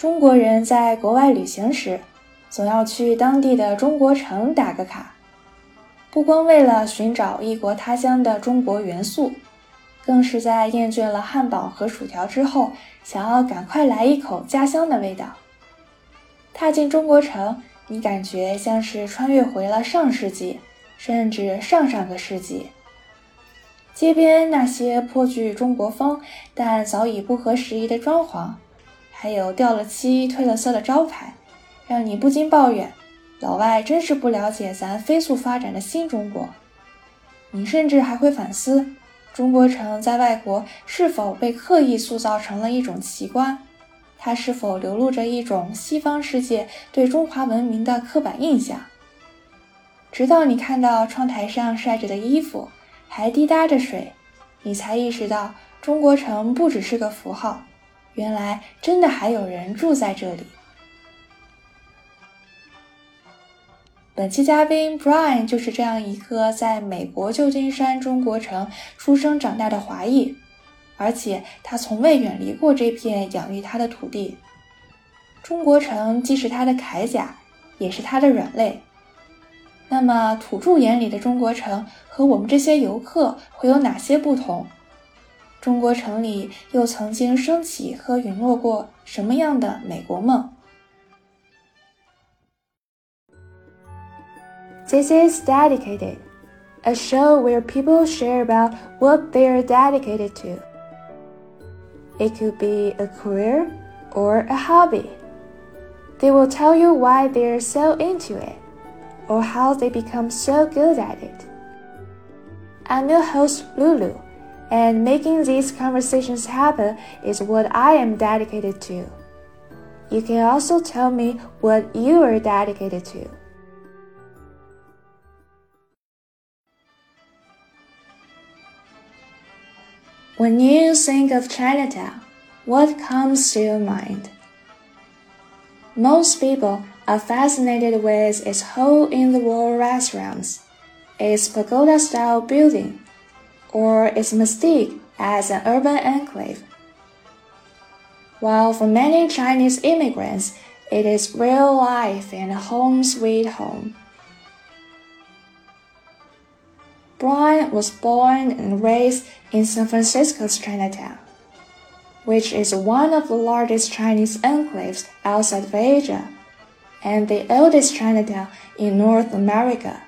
中国人在国外旅行时，总要去当地的中国城打个卡，不光为了寻找异国他乡的中国元素，更是在厌倦了汉堡和薯条之后，想要赶快来一口家乡的味道。踏进中国城，你感觉像是穿越回了上世纪，甚至上上个世纪。街边那些颇具中国风但早已不合时宜的装潢，还有掉了漆、褪了色的招牌，让你不禁抱怨：老外真是不了解咱飞速发展的新中国。你甚至还会反思，中国城在外国是否被刻意塑造成了一种奇观？它是否流露着一种西方世界对中华文明的刻板印象？直到你看到窗台上晒着的衣服，还滴答着水，你才意识到中国城不只是个符号，原来真的还有人住在这里。本期嘉宾 Brian 就是这样一个在美国旧金山中国城出生长大的华裔。而且他从未远离过这片养育他的土地。中国城既是他的铠甲，也是他的软肋。那么，土著眼里的中国城和我们这些游客会有哪些不同？中国城里又曾经升起和陨落过什么样的美国梦？This is dedicated, a show where people share about what they are dedicated to. It could be a career or a hobby. They will tell you why they're so into it or how they become so good at it. I'm your host, Lulu, and making these conversations happen is what I am dedicated to. You can also tell me what you are dedicated to. When you think of Chinatown, what comes to your mind? Most people are fascinated with its hole in the wall restaurants, its pagoda style building, or its mystique as an urban enclave. While for many Chinese immigrants, it is real life and home sweet home. Bryan was born and raised in San Francisco's Chinatown, which is one of the largest Chinese enclaves outside of Asia and the oldest Chinatown in North America.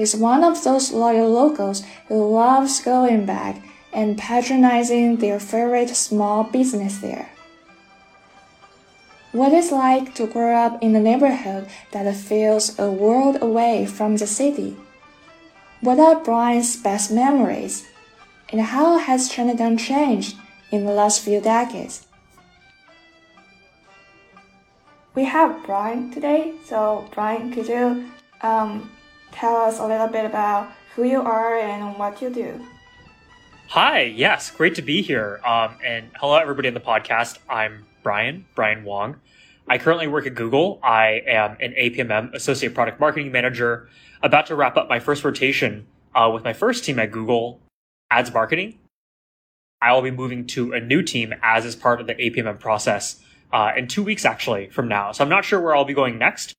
He's one of those loyal locals who loves going back and patronizing their favorite small business there. What it's like to grow up in a neighborhood that feels a world away from the city. What are Bryan's best memories? And how has Chinatown changed in the last few decades? We have Bryan today. So, Bryan, could you um, tell us a little bit about who you are and what you do? Hi, yes, great to be here. Um, and hello, everybody in the podcast. I'm Bryan, Bryan Wong. I currently work at Google. I am an APMM Associate Product Marketing Manager about to wrap up my first rotation uh, with my first team at Google Ads Marketing. I will be moving to a new team as is part of the APMM process uh, in two weeks actually from now. So I'm not sure where I'll be going next,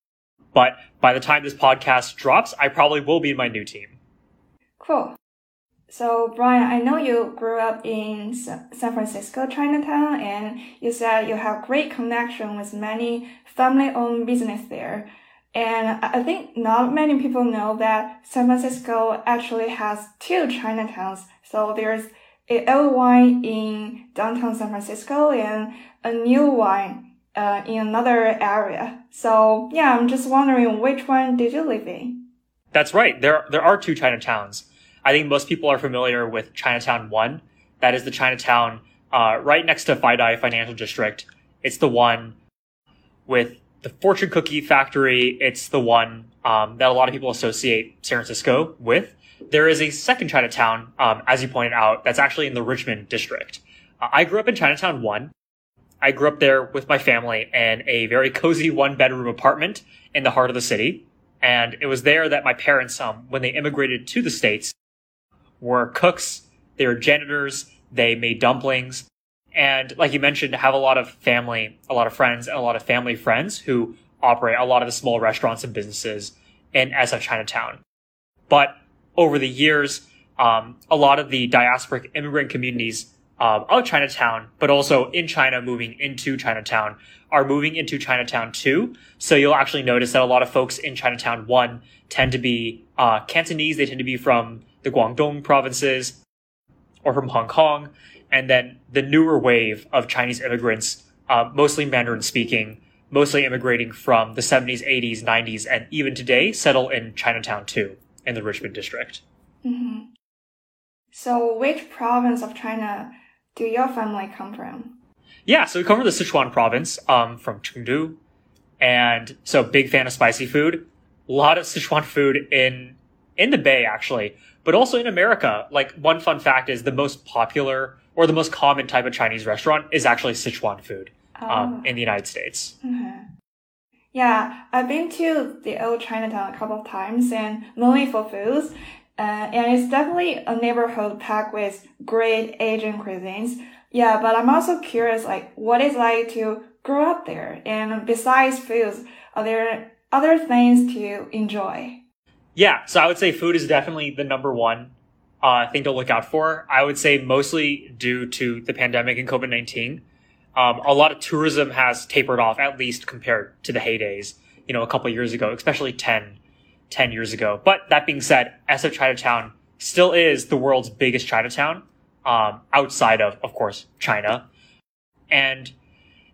but by the time this podcast drops, I probably will be in my new team. Cool. So, Bryan, I know you grew up in San Francisco, Chinatown, and you said you have great connection with many family-owned business there. And I think not many people know that San Francisco actually has two Chinatowns. So there's a old one in downtown San Francisco and a new one uh, in another area. So yeah, I'm just wondering which one did you live in? That's right. There there are two Chinatowns. I think most people are familiar with Chinatown One. That is the Chinatown uh, right next to FiDi Financial District. It's the one with the fortune cookie factory, it's the one um, that a lot of people associate San Francisco with. There is a second Chinatown, um, as you pointed out, that's actually in the Richmond district. Uh, I grew up in Chinatown 1. I grew up there with my family in a very cozy one bedroom apartment in the heart of the city. And it was there that my parents, um, when they immigrated to the States, were cooks, they were janitors, they made dumplings, And like you mentioned, have a lot of family, a lot of friends, and a lot of family friends who operate a lot of the small restaurants and businesses in SF Chinatown. But over the years, um, a lot of the diasporic immigrant communities um, of Chinatown, but also in China moving into Chinatown, are moving into Chinatown too. So you'll actually notice that a lot of folks in Chinatown one tend to be uh, Cantonese. They tend to be from the Guangdong provinces or from Hong Kong. And then the newer wave of Chinese immigrants, uh, mostly Mandarin speaking, mostly immigrating from the 70s, 80s, 90s, and even today, settle in Chinatown too, in the Richmond district. Mm-hmm. So, which province of China do your family come from? Yeah, so we come from the Sichuan province, um, from Chengdu. And so big fan of spicy food. A lot of Sichuan food in, in the Bay, actually, but also in America. Like one fun fact is the most popular or the most common type of Chinese restaurant is actually Sichuan food, um, oh. in the United States. Mm-hmm. Yeah, I've been to the old Chinatown a couple of times and mainly for foods. Uh, and it's definitely a neighborhood packed with great Asian cuisines. Yeah, but I'm also curious, like, what it's like to grow up there. And besides foods, are there other things to enjoy? Yeah, so I would say food is definitely the number one uh, thing to look out for. I would say mostly due to the pandemic and COVID 19. Um, a lot of tourism has tapered off, at least compared to the heydays, you know, a couple years ago, especially 10, 10 years ago. But that being said, SF Chinatown still is the world's biggest Chinatown um, outside of, of course, China. And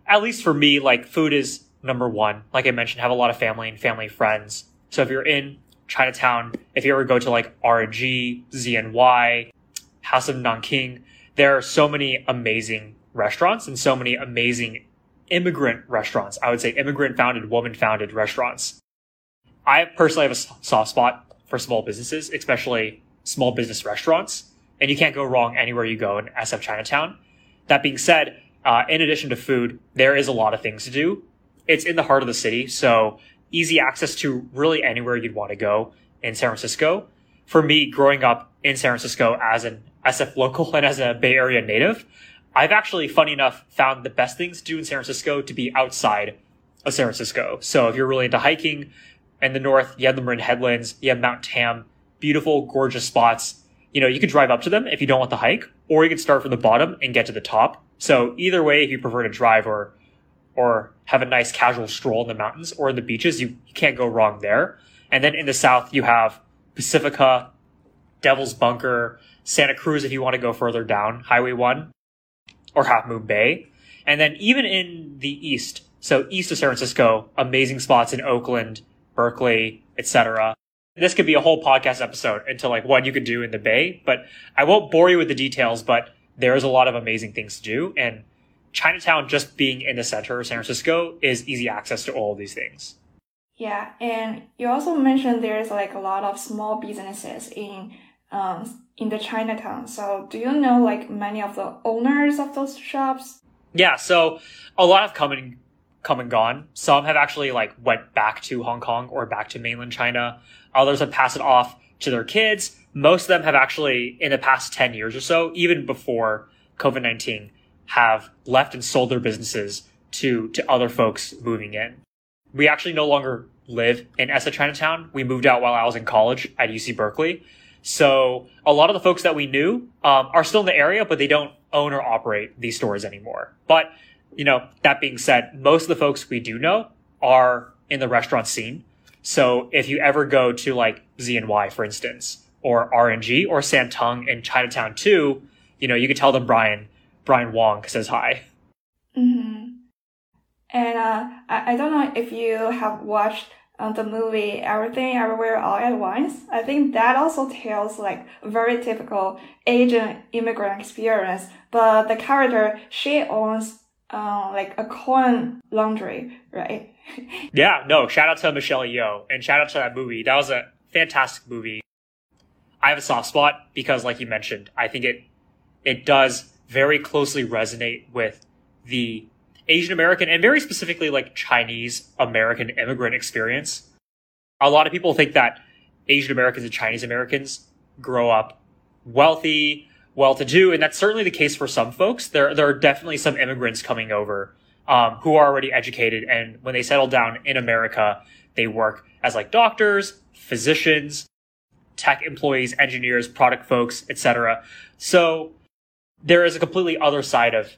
at least for me, like food is number one. Like I mentioned, have a lot of family and family friends. So if you're in Chinatown, if you ever go to like RG, Z&Y, House of Nanking, there are so many amazing restaurants and so many amazing immigrant restaurants. I would say immigrant founded, woman founded restaurants. I personally have a soft spot for small businesses, especially small business restaurants and you can't go wrong anywhere you go in SF Chinatown. That being said, uh, in addition to food, there is a lot of things to do. It's in the heart of the city, so easy access to really anywhere you'd want to go in San Francisco. For me, growing up in San Francisco as an SF local and as a Bay Area native, I've actually, funny enough, found the best things to do in San Francisco to be outside of San Francisco. So if you're really into hiking in the north, you have the Marin Headlands, you have Mount Tam, beautiful, gorgeous spots you know, you could drive up to them if you don't want the hike, or you could start from the bottom and get to the top. So either way, if you prefer to drive or or have a nice casual stroll in the mountains or in the beaches, you, you can't go wrong there. And then in the south, you have Pacifica, Devil's Bunker, Santa Cruz if you want to go further down, Highway 1, or Half Moon Bay. And then even in the east, so east of San Francisco, amazing spots in Oakland, Berkeley, etc this could be a whole podcast episode into like what you could do in the Bay, but I won't bore you with the details, but there is a lot of amazing things to do. And Chinatown, just being in the center of San Francisco, is easy access to all these things. Yeah, and you also mentioned there's like a lot of small businesses in um in the Chinatown. So do you know like many of the owners of those shops? Yeah, so a lot have come and come and gone. Some have actually like went back to Hong Kong or back to mainland China. Others have passed it off to their kids. Most of them have actually, in the past 10 years or so, even before COVID 19, have left and sold their businesses to, to other folks moving in. We actually no longer live in SF Chinatown. We moved out while I was in college at UC Berkeley. So a lot of the folks that we knew um, are still in the area, but they don't own or operate these stores anymore. But you know, that being said, most of the folks we do know are in the restaurant scene. So if you ever go to like Z&Y, for instance, or R&G or San Tung in Chinatown too, you know, you could tell them Bryan, Bryan Wong says hi. Mm-hmm. And uh, I, I don't know if you have watched uh, the movie Everything Everywhere All at Once. I think that also tells like very typical Asian immigrant experience. But the character, she owns uh, like a coin laundry, right? yeah, no, shout out to Michelle Yeoh and shout out to that movie. That was a fantastic movie. I have a soft spot because, like you mentioned, I think it it does very closely resonate with the Asian American and very specifically like Chinese American immigrant experience. A lot of people think that Asian Americans and Chinese Americans grow up wealthy well to do. And that's certainly the case for some folks. There, there are definitely some immigrants coming over um, who are already educated. And when they settle down in America, they work as like doctors, physicians, tech employees, engineers, product folks, etc. So there is a completely other side of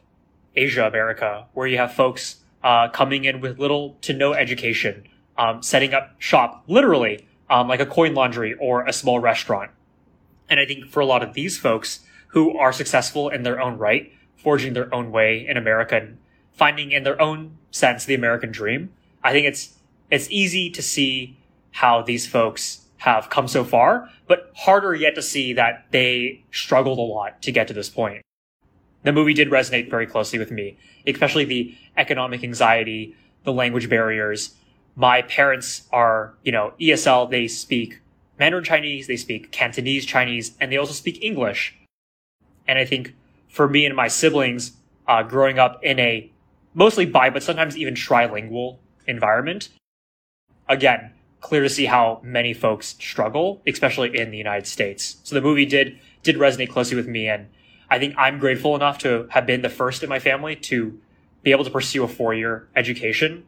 Asia America where you have folks uh, coming in with little to no education, um, setting up shop literally um, like a coin laundry or a small restaurant. And I think for a lot of these folks who are successful in their own right, forging their own way in America and finding in their own sense the American dream, I think it's it's easy to see how these folks have come so far, but harder yet to see that they struggled a lot to get to this point. The movie did resonate very closely with me, especially the economic anxiety, the language barriers. My parents are, you know, ESL, they speak Mandarin Chinese, they speak Cantonese Chinese, and they also speak English. And I think for me and my siblings, uh, growing up in a mostly bi, but sometimes even trilingual environment, again, clear to see how many folks struggle, especially in the United States. So the movie did did resonate closely with me, and I think I'm grateful enough to have been the first in my family to be able to pursue a four year education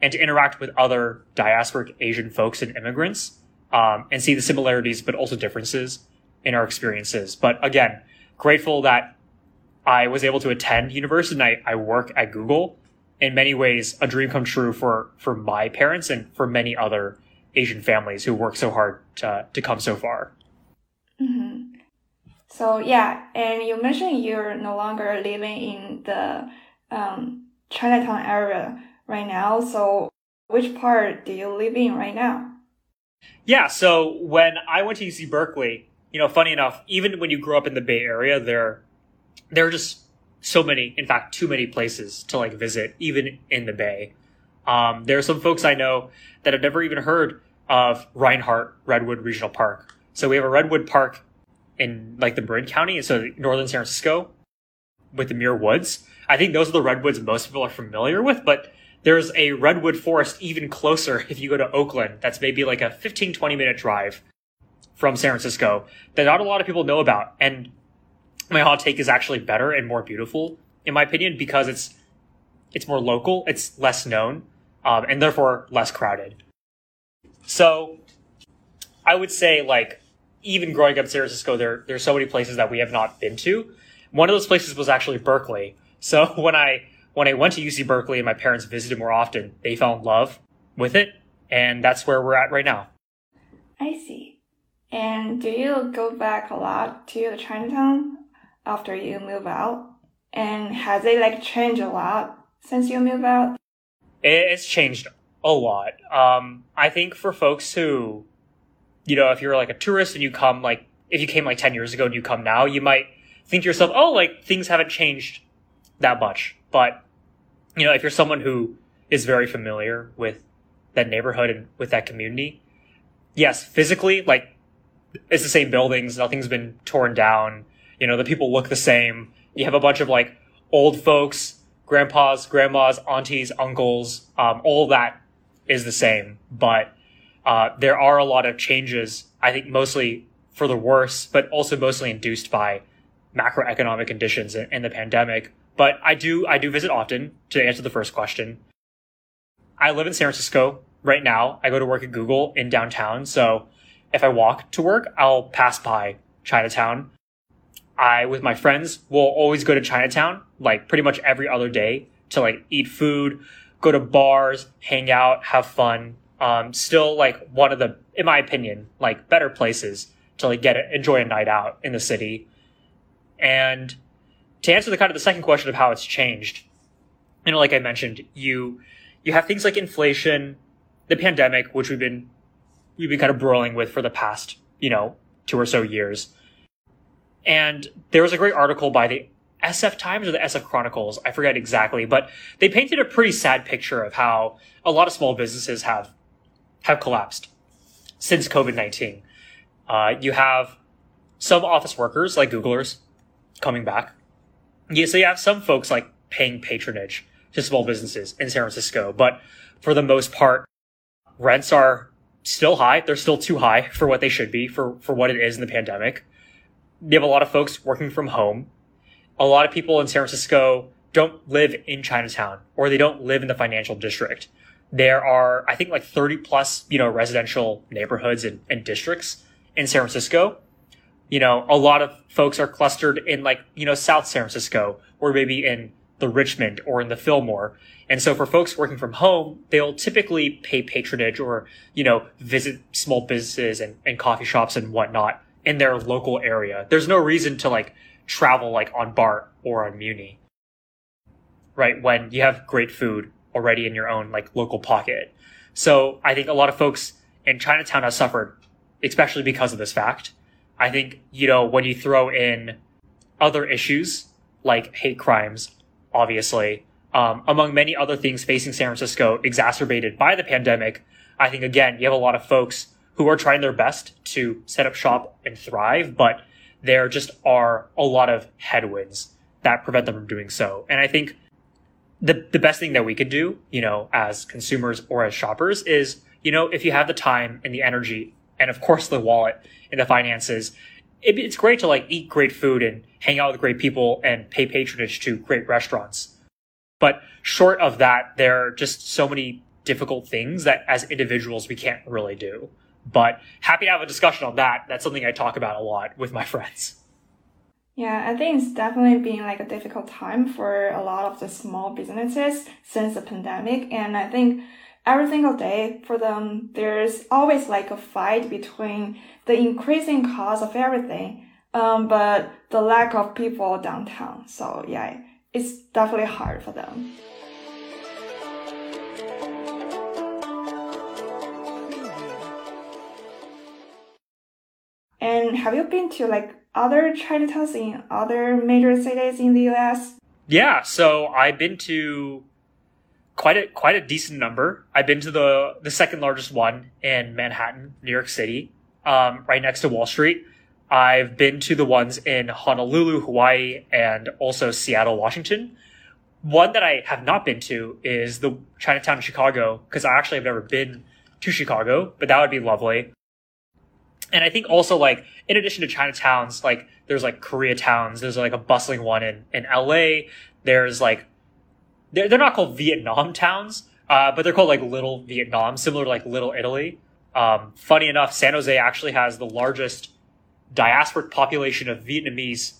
and to interact with other diasporic Asian folks and immigrants um, and see the similarities but also differences in our experiences. But again, grateful that I was able to attend university and I, I work at Google in many ways a dream come true for for my parents and for many other Asian families who work so hard to to come so far. Mm-hmm. So yeah, and you mentioned you're no longer living in the um, Chinatown area right now. So which part do you live in right now? Yeah, so when I went to UC Berkeley, you know, funny enough, even when you grow up in the Bay Area, there there are just so many, in fact, too many places to like visit, even in the Bay. Um, there are some folks I know that have never even heard of Reinhardt Redwood Regional Park. So we have a Redwood Park in like the Marin County, so northern San Francisco, with the Muir Woods. I think those are the redwoods most people are familiar with, but there's a redwood forest even closer if you go to Oakland. That's maybe like a 15, 20 minute drive from San Francisco that not a lot of people know about. And my hot take is actually better and more beautiful in my opinion because it's it's more local, it's less known, um, and therefore less crowded. So I would say like even growing up in San Francisco, there there's so many places that we have not been to. One of those places was actually Berkeley. So when I when I went to UC Berkeley and my parents visited more often, they fell in love with it, and that's where we're at right now. I see. And do you go back a lot to the Chinatown after you move out? And has it like changed a lot since you move out? It's changed a lot. Um, I think for folks who, you know, if you're like a tourist and you come like, if you came like 10 years ago and you come now, you might think to yourself, oh, like things haven't changed that much. But, you know, if you're someone who is very familiar with that neighborhood and with that community, yes, physically, like it's the same buildings, nothing's been torn down. You know, the people look the same. You have a bunch of like old folks, grandpas, grandmas, aunties, uncles, um, all that is the same. But uh, there are a lot of changes, I think mostly for the worse, but also mostly induced by macroeconomic conditions and the pandemic. But I do, I do visit often to answer the first question. I live in San Francisco right now. I go to work at Google in downtown. So if I walk to work, I'll pass by Chinatown. I, with my friends, will always go to Chinatown, like pretty much every other day to like eat food, go to bars, hang out, have fun. Um, still like one of the, in my opinion, like better places to like get it, enjoy a night out in the city. And to answer the kind of the second question of how it's changed, you know, like I mentioned, you, you have things like inflation, the pandemic, which we've been, we've been kind of broiling with for the past, you know, two or so years and there was a great article by the SF Times or the SF Chronicles, I forget exactly, but they painted a pretty sad picture of how a lot of small businesses have have collapsed since COVID nineteen. Uh, you have some office workers like Googlers coming back. Yeah, so you have some folks like paying patronage to small businesses in San Francisco, but for the most part, rents are still high. They're still too high for what they should be for for what it is in the pandemic you have a lot of folks working from home. A lot of people in San Francisco don't live in Chinatown or they don't live in the financial district. There are, I think, like 30 plus, you know, residential neighborhoods and, and districts in San Francisco. You know, a lot of folks are clustered in like, you know, South San Francisco or maybe in the Richmond or in the Fillmore. And so for folks working from home, they'll typically pay patronage or, you know, visit small businesses and, and coffee shops and whatnot in their local area. There's no reason to like travel like on BART or on Muni right? When you have great food already in your own like local pocket. So I think a lot of folks in Chinatown have suffered, especially because of this fact. I think, you know, when you throw in other issues like hate crimes, obviously, um, among many other things facing San Francisco exacerbated by the pandemic, I think again, you have a lot of folks who are trying their best to set up shop and thrive, but there just are a lot of headwinds that prevent them from doing so. And I think the, the best thing that we could do, you know, as consumers or as shoppers is, you know, if you have the time and the energy and of course the wallet and the finances, it, it's great to like eat great food and hang out with great people and pay patronage to great restaurants. But short of that, there are just so many difficult things that as individuals we can't really do. But happy to have a discussion on that. That's something I talk about a lot with my friends. Yeah, I think it's definitely been like a difficult time for a lot of the small businesses since the pandemic. And I think every single day for them, there's always like a fight between the increasing cost of everything, um, but the lack of people downtown. So yeah, it's definitely hard for them. And have you been to like other Chinatowns in other major cities in the US? Yeah, so I've been to quite a quite a decent number. I've been to the the second largest one in Manhattan, New York City, um, right next to Wall Street. I've been to the ones in Honolulu, Hawaii, and also Seattle, Washington. One that I have not been to is the Chinatown in Chicago, because I actually have never been to Chicago, but that would be lovely and I think also like in addition to Chinatowns, like there's like Koreatowns. There's like a bustling one in in LA. There's like they're they're not called Vietnam towns, uh, but they're called like Little Vietnam, similar to like Little Italy. Um, funny enough, San Jose actually has the largest diasporic population of Vietnamese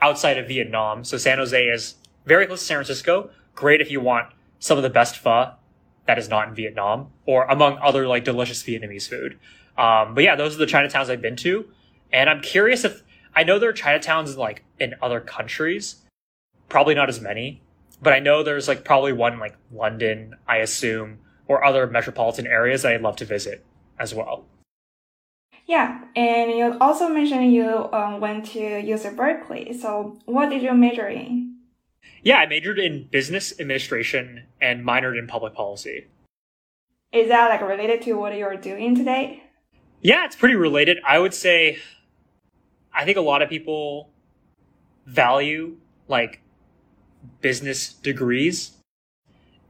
outside of Vietnam. So San Jose is very close to San Francisco. Great if you want some of the best pho that is not in Vietnam, or among other like delicious Vietnamese food. Um, but yeah, those are the Chinatowns I've been to. And I'm curious if I know there are Chinatowns in like in other countries, probably not as many, but I know there's like probably one like London, I assume, or other metropolitan areas that I'd love to visit as well. Yeah, and you also mentioned you um, went to UC Berkeley. So, what did you major in? Yeah, I majored in business administration and minored in public policy. Is that like related to what you're doing today? Yeah, it's pretty related. I would say, I think a lot of people value like business degrees.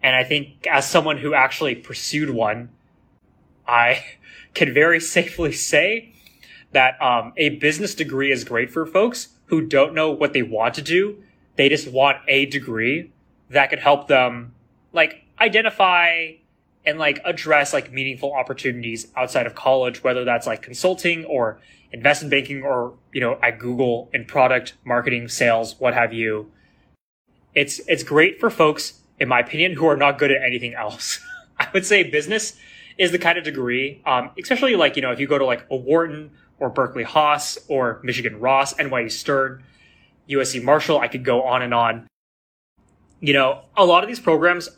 And I think as someone who actually pursued one, I can very safely say that um, a business degree is great for folks who don't know what they want to do. They just want a degree that could help them like identify and like address like meaningful opportunities outside of college, whether that's like consulting or investment banking or, you know, at Google in product marketing, sales, what have you. It's, it's great for folks, in my opinion, who are not good at anything else. I would say business is the kind of degree, um, especially like, you know, if you go to like a Wharton or Berkeley Haas or Michigan Ross, NYU Stern, USC Marshall, I could go on and on. You know, a lot of these programs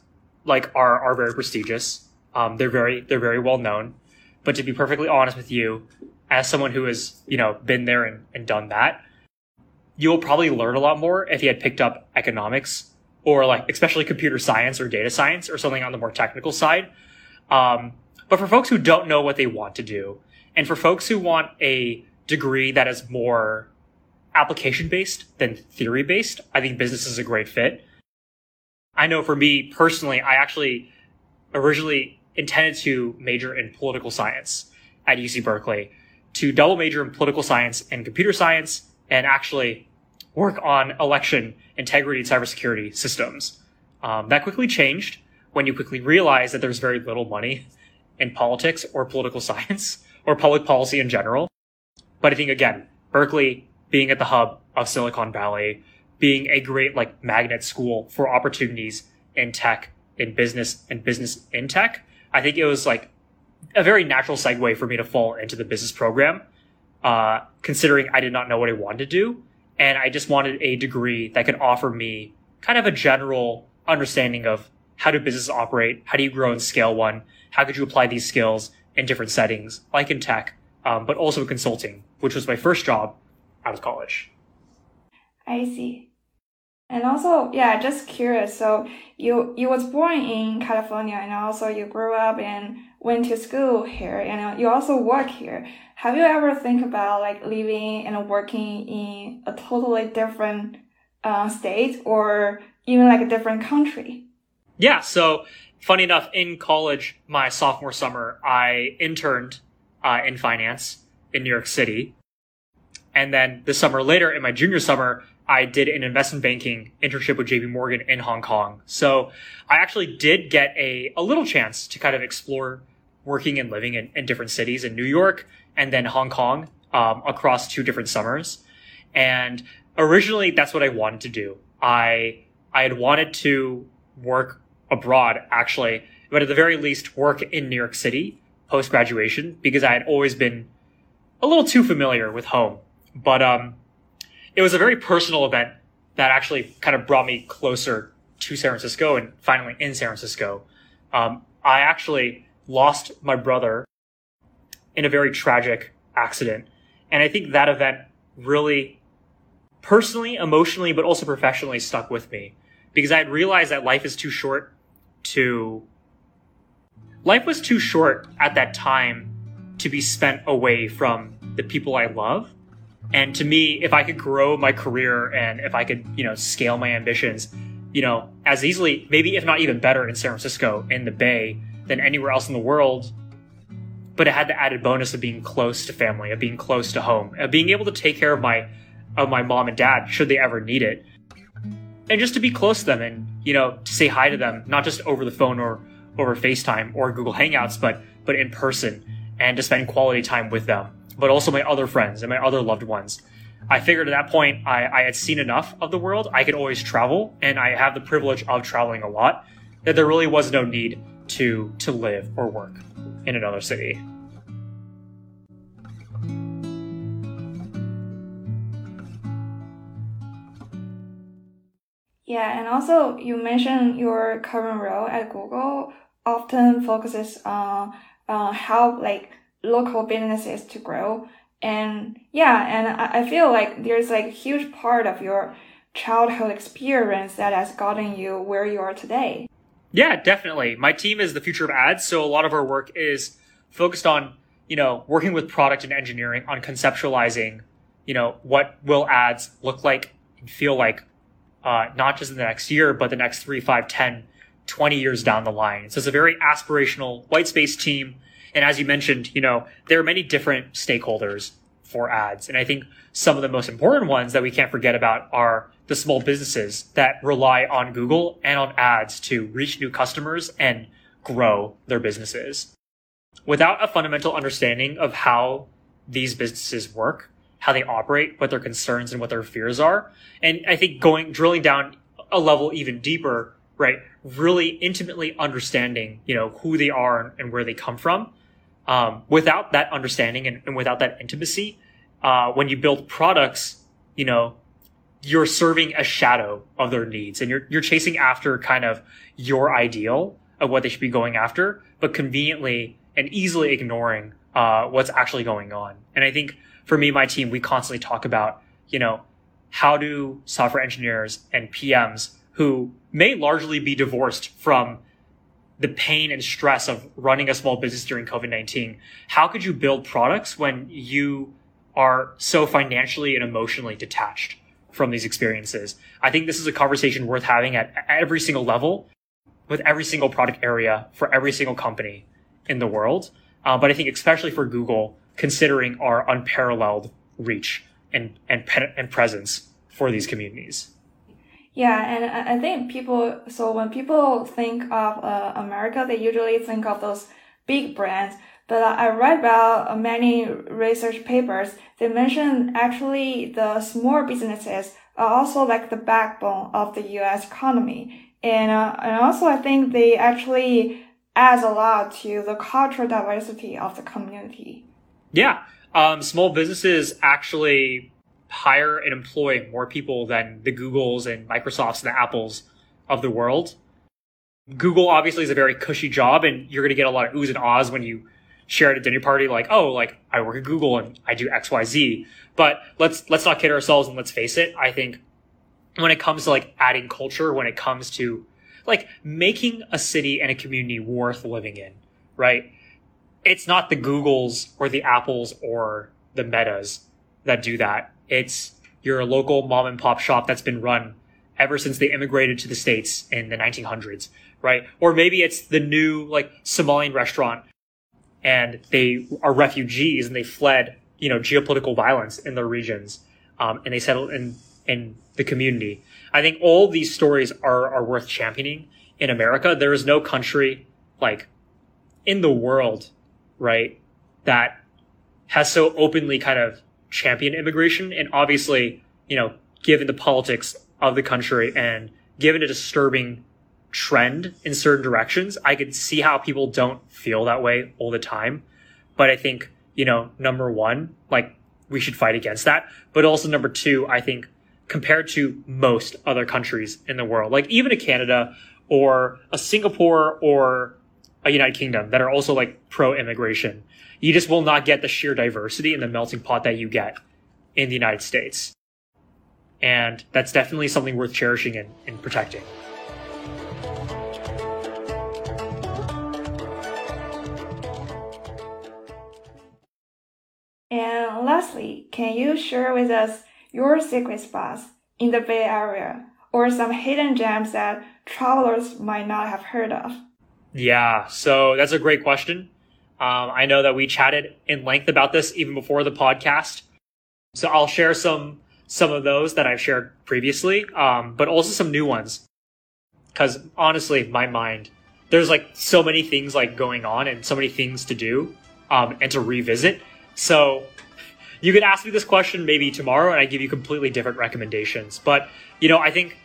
like are are very prestigious. Um, they're very they're very well known. But to be perfectly honest with you, as someone who has you know been there and, and done that, you will probably learn a lot more if you had picked up economics or like especially computer science or data science or something on the more technical side. Um, but for folks who don't know what they want to do, and for folks who want a degree that is more application based than theory based, I think business is a great fit. I know for me personally, I actually originally intended to major in political science at UC Berkeley, to double major in political science and computer science, and actually work on election integrity and cybersecurity systems. Um, that quickly changed when you quickly realized that there's very little money in politics or political science or public policy in general. But I think again, Berkeley being at the hub of Silicon Valley, being a great like magnet school for opportunities in tech, in business, and business in tech, I think it was like a very natural segue for me to fall into the business program, uh, considering I did not know what I wanted to do. And I just wanted a degree that could offer me kind of a general understanding of how do businesses operate? How do you grow and scale one? How could you apply these skills in different settings, like in tech, um, but also consulting, which was my first job out of college. I see. And also, yeah, just curious. So you you was born in California, and also you grew up and went to school here, and you also work here. Have you ever think about like living and working in a totally different uh, state or even like a different country? Yeah. So funny enough, in college, my sophomore summer, I interned uh, in finance in New York City. And then the summer later, in my junior summer, I did an investment banking internship with JP Morgan in Hong Kong. So I actually did get a, a little chance to kind of explore working and living in, in different cities in New York and then Hong Kong um, across two different summers. And originally, that's what I wanted to do. I I had wanted to work abroad, actually, but at the very least, work in New York City post graduation because I had always been a little too familiar with home. But um, it was a very personal event that actually kind of brought me closer to San Francisco and finally in San Francisco. Um, I actually lost my brother in a very tragic accident. And I think that event really personally, emotionally, but also professionally stuck with me because I had realized that life is too short to life was too short at that time to be spent away from the people I love. And to me, if I could grow my career and if I could, you know, scale my ambitions, you know, as easily, maybe if not even better in San Francisco in the Bay than anywhere else in the world. But it had the added bonus of being close to family, of being close to home, of being able to take care of my of my mom and dad should they ever need it and just to be close to them and you know to say hi to them not just over the phone or over FaceTime or Google Hangouts but but in person and to spend quality time with them but also my other friends and my other loved ones I figured at that point I, I had seen enough of the world I could always travel and I have the privilege of traveling a lot that there really was no need to to live or work in another city Yeah, and also you mentioned your current role at Google often focuses on uh, how like local businesses to grow. And yeah, and I, I feel like there's like a huge part of your childhood experience that has gotten you where you are today. Yeah, definitely. My team is the future of ads, so a lot of our work is focused on, you know, working with product and engineering on conceptualizing, you know, what will ads look like and feel like uh, not just in the next year, but the next three, five, 10, 20 years down the line. So it's a very aspirational white space team. And as you mentioned, you know, there are many different stakeholders for ads. And I think some of the most important ones that we can't forget about are the small businesses that rely on Google and on ads to reach new customers and grow their businesses. Without a fundamental understanding of how these businesses work, how they operate, what their concerns and what their fears are. And I think going, drilling down a level even deeper, right? Really intimately understanding, you know, who they are and where they come from. Um, without that understanding and, and without that intimacy, uh, when you build products, you know, you're serving a shadow of their needs and you're, you're chasing after kind of your ideal of what they should be going after, but conveniently and easily ignoring, uh, what's actually going on. And I think for me, my team, we constantly talk about, you know, how do software engineers and PMs who may largely be divorced from the pain and stress of running a small business during COVID 19, how could you build products when you are so financially and emotionally detached from these experiences? I think this is a conversation worth having at every single level with every single product area for every single company in the world. Uh, but I think especially for Google, considering our unparalleled reach and and and presence for these communities. Yeah, and I think people. So when people think of uh, America, they usually think of those big brands. But I read about many research papers. They mention actually the small businesses are also like the backbone of the U.S. economy, and uh, and also I think they actually adds a lot to the cultural diversity of the community. Yeah, um, small businesses actually hire and employ more people than the Googles and Microsofts and the Apples of the world. Google obviously is a very cushy job, and you're going to get a lot of oohs and ahs when you share at a dinner party, like, "Oh, like I work at Google and I do X, Y, Z." But let's let's not kid ourselves and let's face it. I think when it comes to like adding culture, when it comes to like making a city and a community worth living in, right? It's not the Googles or the Apples or the Metas that do that. It's your local mom and pop shop that's been run ever since they immigrated to the States in the 1900s, right? Or maybe it's the new like Somalian restaurant and they are refugees and they fled, you know, geopolitical violence in their regions. Um, and they settled in, in the community. I think all these stories are, are worth championing in America. There is no country like in the world, right, that has so openly kind of championed immigration. And obviously, you know, given the politics of the country and given a disturbing trend in certain directions, I could see how people don't feel that way all the time. But I think, you know, number one, like we should fight against that. But also number two, I think compared to most other countries in the world, like even a Canada or a Singapore or a United Kingdom that are also like pro immigration, you just will not get the sheer diversity and the melting pot that you get in the United States. And that's definitely something worth cherishing and, and protecting. And lastly, can you share with us your secret spots in the Bay Area or some hidden gems that travelers might not have heard of? Yeah, so that's a great question. Um, I know that we chatted in length about this even before the podcast. So I'll share some some of those that I've shared previously, um, but also some new ones. Because honestly, my mind, there's like so many things like going on and so many things to do um, and to revisit. So you could ask me this question maybe tomorrow, and I give you completely different recommendations. But you know, I think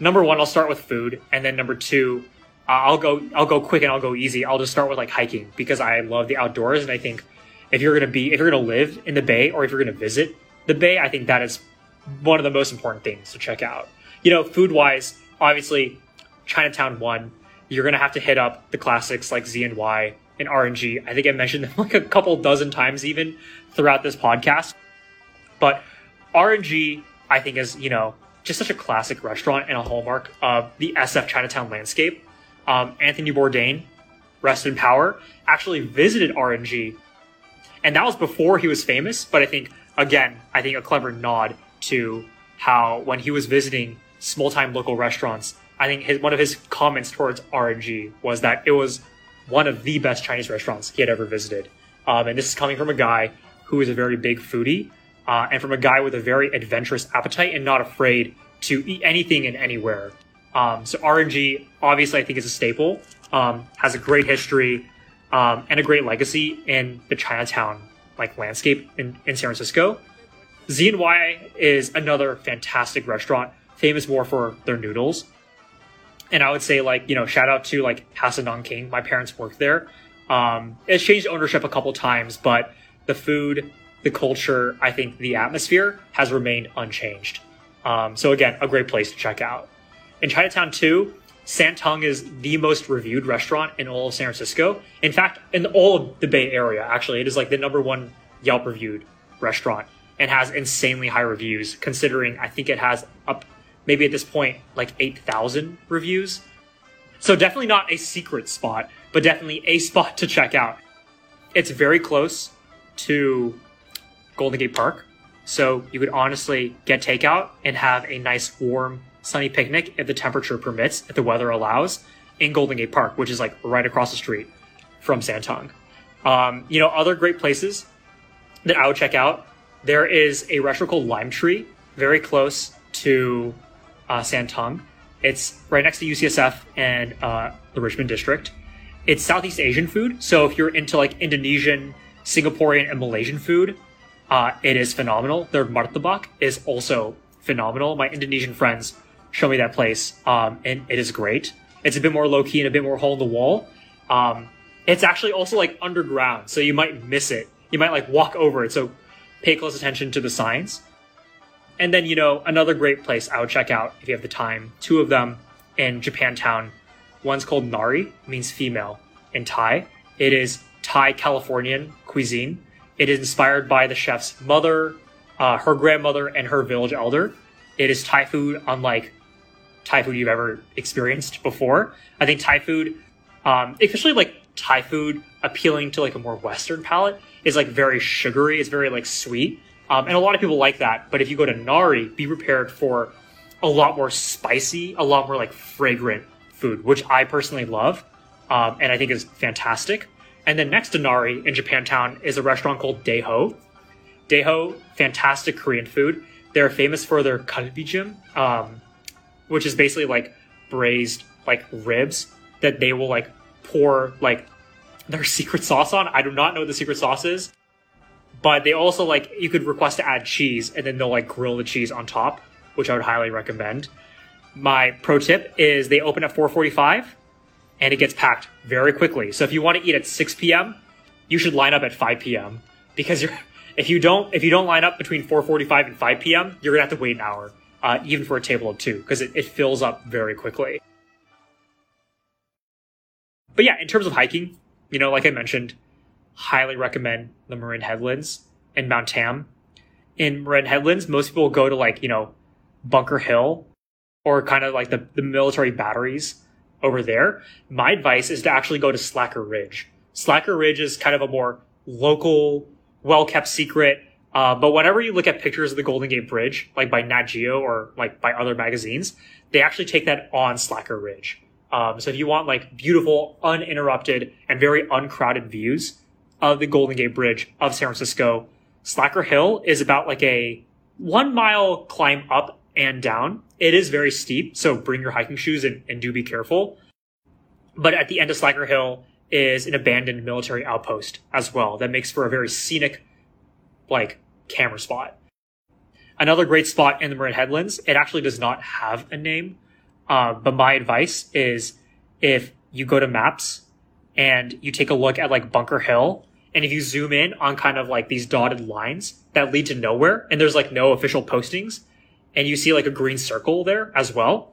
number one, I'll start with food, and then number two, I'll go I'll go quick and I'll go easy. I'll just start with like hiking because I love the outdoors and I think if you're gonna be if you're gonna live in the bay or if you're gonna visit the bay, I think that is one of the most important things to check out. You know, food wise, obviously Chinatown one, you're gonna have to hit up the classics like Z and Y and R&G. I think I mentioned them like a couple dozen times even throughout this podcast. But R&G, I think is, you know, just such a classic restaurant and a hallmark of the SF Chinatown landscape um, Anthony Bourdain, rest in power, actually visited R&G. And that was before he was famous, but I think, again, I think a clever nod to how when he was visiting small time local restaurants, I think his, one of his comments towards R&G was that it was one of the best Chinese restaurants he had ever visited. Um, and this is coming from a guy who is a very big foodie uh, and from a guy with a very adventurous appetite and not afraid to eat anything and anywhere. Um, so R&G, obviously, I think is a staple. Um, has a great history um, and a great legacy in the Chinatown like landscape in, in San Francisco. Z and Y is another fantastic restaurant, famous more for their noodles. And I would say like you know shout out to like House of Nanking. My parents worked there. Um, it's changed ownership a couple times, but the food, the culture, I think the atmosphere has remained unchanged. Um, so again, a great place to check out. In Chinatown 2, San Tung is the most reviewed restaurant in all of San Francisco. In fact, in all of the Bay Area, actually, it is like the number one Yelp reviewed restaurant and has insanely high reviews, considering I think it has up maybe at this point like 8,000 reviews. So definitely not a secret spot, but definitely a spot to check out. It's very close to Golden Gate Park, so you could honestly get takeout and have a nice warm sunny picnic if the temperature permits, if the weather allows, in Golden Gate Park, which is like right across the street from San Tung. Um, you know, other great places that I would check out there is a restaurant called Lime Tree, very close to uh, San Tung. It's right next to UCSF and uh, the Richmond district. It's Southeast Asian food, so if you're into like Indonesian, Singaporean, and Malaysian food, uh, it is phenomenal. Their martabak is also phenomenal. My Indonesian friends show me that place, um, and it is great. It's a bit more low key and a bit more hole in the wall. Um, it's actually also like underground, so you might miss it. You might like walk over it, so pay close attention to the signs. And then, you know, another great place I would check out if you have the time. Two of them in Japantown. One's called Nari, means female in Thai. It is Thai Californian cuisine. It is inspired by the chef's mother, uh, her grandmother, and her village elder. It is Thai food unlike Thai food you've ever experienced before. I think Thai food, um, especially like Thai food appealing to like a more Western palate, is like very sugary. It's very like sweet. Um, and a lot of people like that. But if you go to Nari, be prepared for a lot more spicy, a lot more like fragrant food, which I personally love. Um, and I think is fantastic. And then next to Nari in Japantown is a restaurant called Dae Ho. Deho, fantastic Korean food. They're famous for their kalbijim, um, which is basically like braised like ribs that they will like pour like their secret sauce on. I do not know what the secret sauce is, but they also like you could request to add cheese and then they'll like grill the cheese on top, which I would highly recommend. My pro tip is they open at 4:45 and it gets packed very quickly. So if you want to eat at 6 p.m., you should line up at 5 p.m. because you're if you don't if you don't line up between 4:45 and 5 p.m., you're gonna have to wait an hour, uh, even for a table of two, because it, it fills up very quickly. But yeah, in terms of hiking, you know, like I mentioned, highly recommend the Marin Headlands and Mount Tam. In Marin Headlands, most people go to like, you know, Bunker Hill or kind of like the, the military batteries over there. My advice is to actually go to Slacker Ridge. Slacker Ridge is kind of a more local, well kept secret. Uh, but whenever you look at pictures of the Golden Gate Bridge, like by Nat Geo or like by other magazines, they actually take that on Slacker Ridge. Um, so if you want like beautiful, uninterrupted, and very uncrowded views of the Golden Gate Bridge of San Francisco, Slacker Hill is about like a one mile climb up and down. It is very steep, so bring your hiking shoes and, and do be careful. But at the end of Slacker Hill is an abandoned military outpost as well that makes for a very scenic, like, camera spot. Another great spot in the Marin Headlands, it actually does not have a name, uh, but my advice is if you go to maps and you take a look at like Bunker Hill, and if you zoom in on kind of like these dotted lines that lead to nowhere, and there's like no official postings, and you see like a green circle there as well,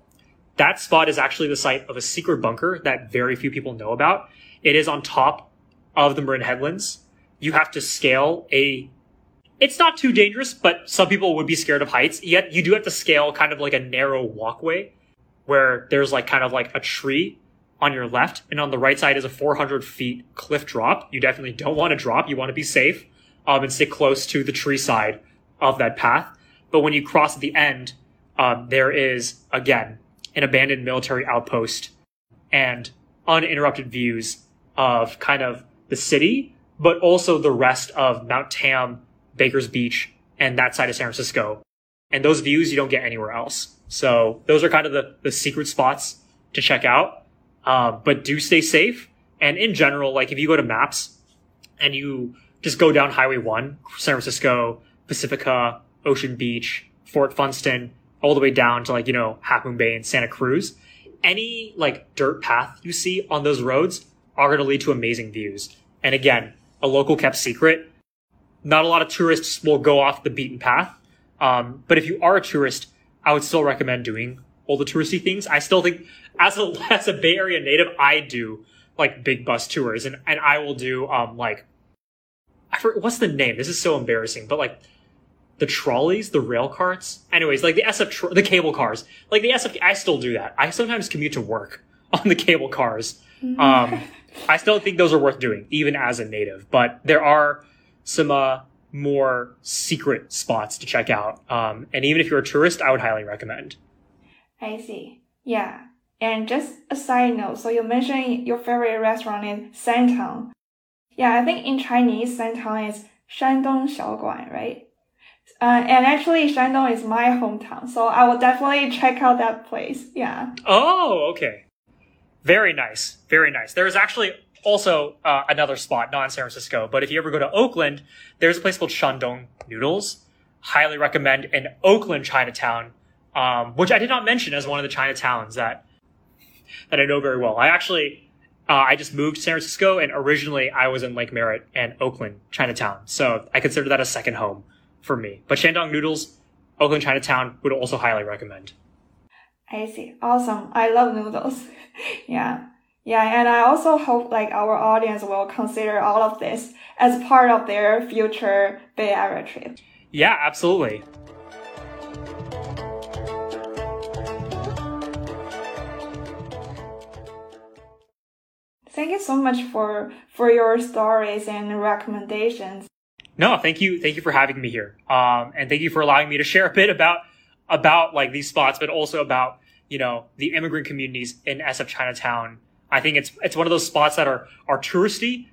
that spot is actually the site of a secret bunker that very few people know about. It is on top of the Marin Headlands. You have to scale a it's not too dangerous, but some people would be scared of heights. Yet you do have to scale kind of like a narrow walkway where there's like kind of like a tree on your left and on the right side is a 400 feet cliff drop. You definitely don't want to drop. You want to be safe um, and stick close to the tree side of that path. But when you cross at the end, um, there is again an abandoned military outpost and uninterrupted views of kind of the city, but also the rest of Mount Tam, Baker's Beach, and that side of San Francisco. And those views you don't get anywhere else. So those are kind of the, the secret spots to check out. Um, but do stay safe. And in general, like if you go to maps and you just go down Highway 1, San Francisco, Pacifica, Ocean Beach, Fort Funston, all the way down to like, you know, Half Moon Bay and Santa Cruz, any like dirt path you see on those roads are going to lead to amazing views. And again, a local kept secret. Not a lot of tourists will go off the beaten path. Um, but if you are a tourist, I would still recommend doing all the touristy things. I still think as a as a Bay Area native, I do like big bus tours and and I will do um like I forget what's the name. This is so embarrassing, but like the trolleys, the rail carts. Anyways, like the SF, tr- the cable cars, like the SF. I still do that. I sometimes commute to work on the cable cars. Um, I still think those are worth doing, even as a native. But there are some uh, more secret spots to check out. Um, and even if you're a tourist, I would highly recommend. I see. Yeah. And just a side note, so you mentioned your favorite restaurant is San Tung. Yeah, I think in Chinese, San Tung is Shandong Xiaoguan, right? Uh, and actually, Shandong is my hometown, so I will definitely check out that place. Yeah. Oh, okay. Very nice. Very nice. There is actually also uh, another spot, not in San Francisco, but if you ever go to Oakland, there's a place called Shandong Noodles. Highly recommend in Oakland Chinatown, um, which I did not mention as one of the Chinatowns that that I know very well. I actually uh, I just moved to San Francisco, and originally I was in Lake Merritt and Oakland Chinatown, so I consider that a second home for me. But Shandong Noodles, Oakland Chinatown would also highly recommend. I see. Awesome. I love noodles. yeah. Yeah, and I also hope like our audience will consider all of this as part of their future Bay Area trip. Yeah, absolutely. Thank you so much for for your stories and recommendations. No, thank you, thank you for having me here, um, and thank you for allowing me to share a bit about about like these spots, but also about you know the immigrant communities in SF Chinatown. I think it's it's one of those spots that are are touristy,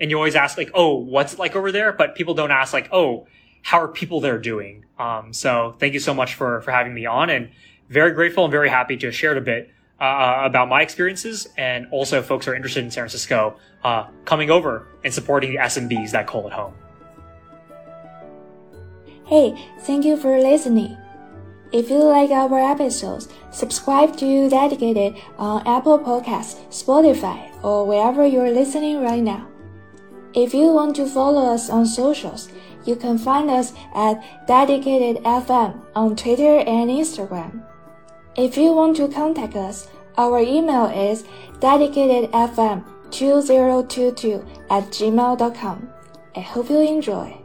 and you always ask like, oh, what's it like over there? But people don't ask like, oh, how are people there doing? Um, so thank you so much for for having me on, and very grateful and very happy to have shared a bit uh, about my experiences, and also folks are interested in San Francisco uh, coming over and supporting the SMBs that call it home. Hey, thank you for listening. If you like our episodes, subscribe to Dedicated on Apple Podcasts, Spotify, or wherever you're listening right now. If you want to follow us on socials, you can find us at Dedicated FM on Twitter and Instagram. If you want to contact us, our email is dedicatedfm2022 at gmail.com. I hope you enjoy.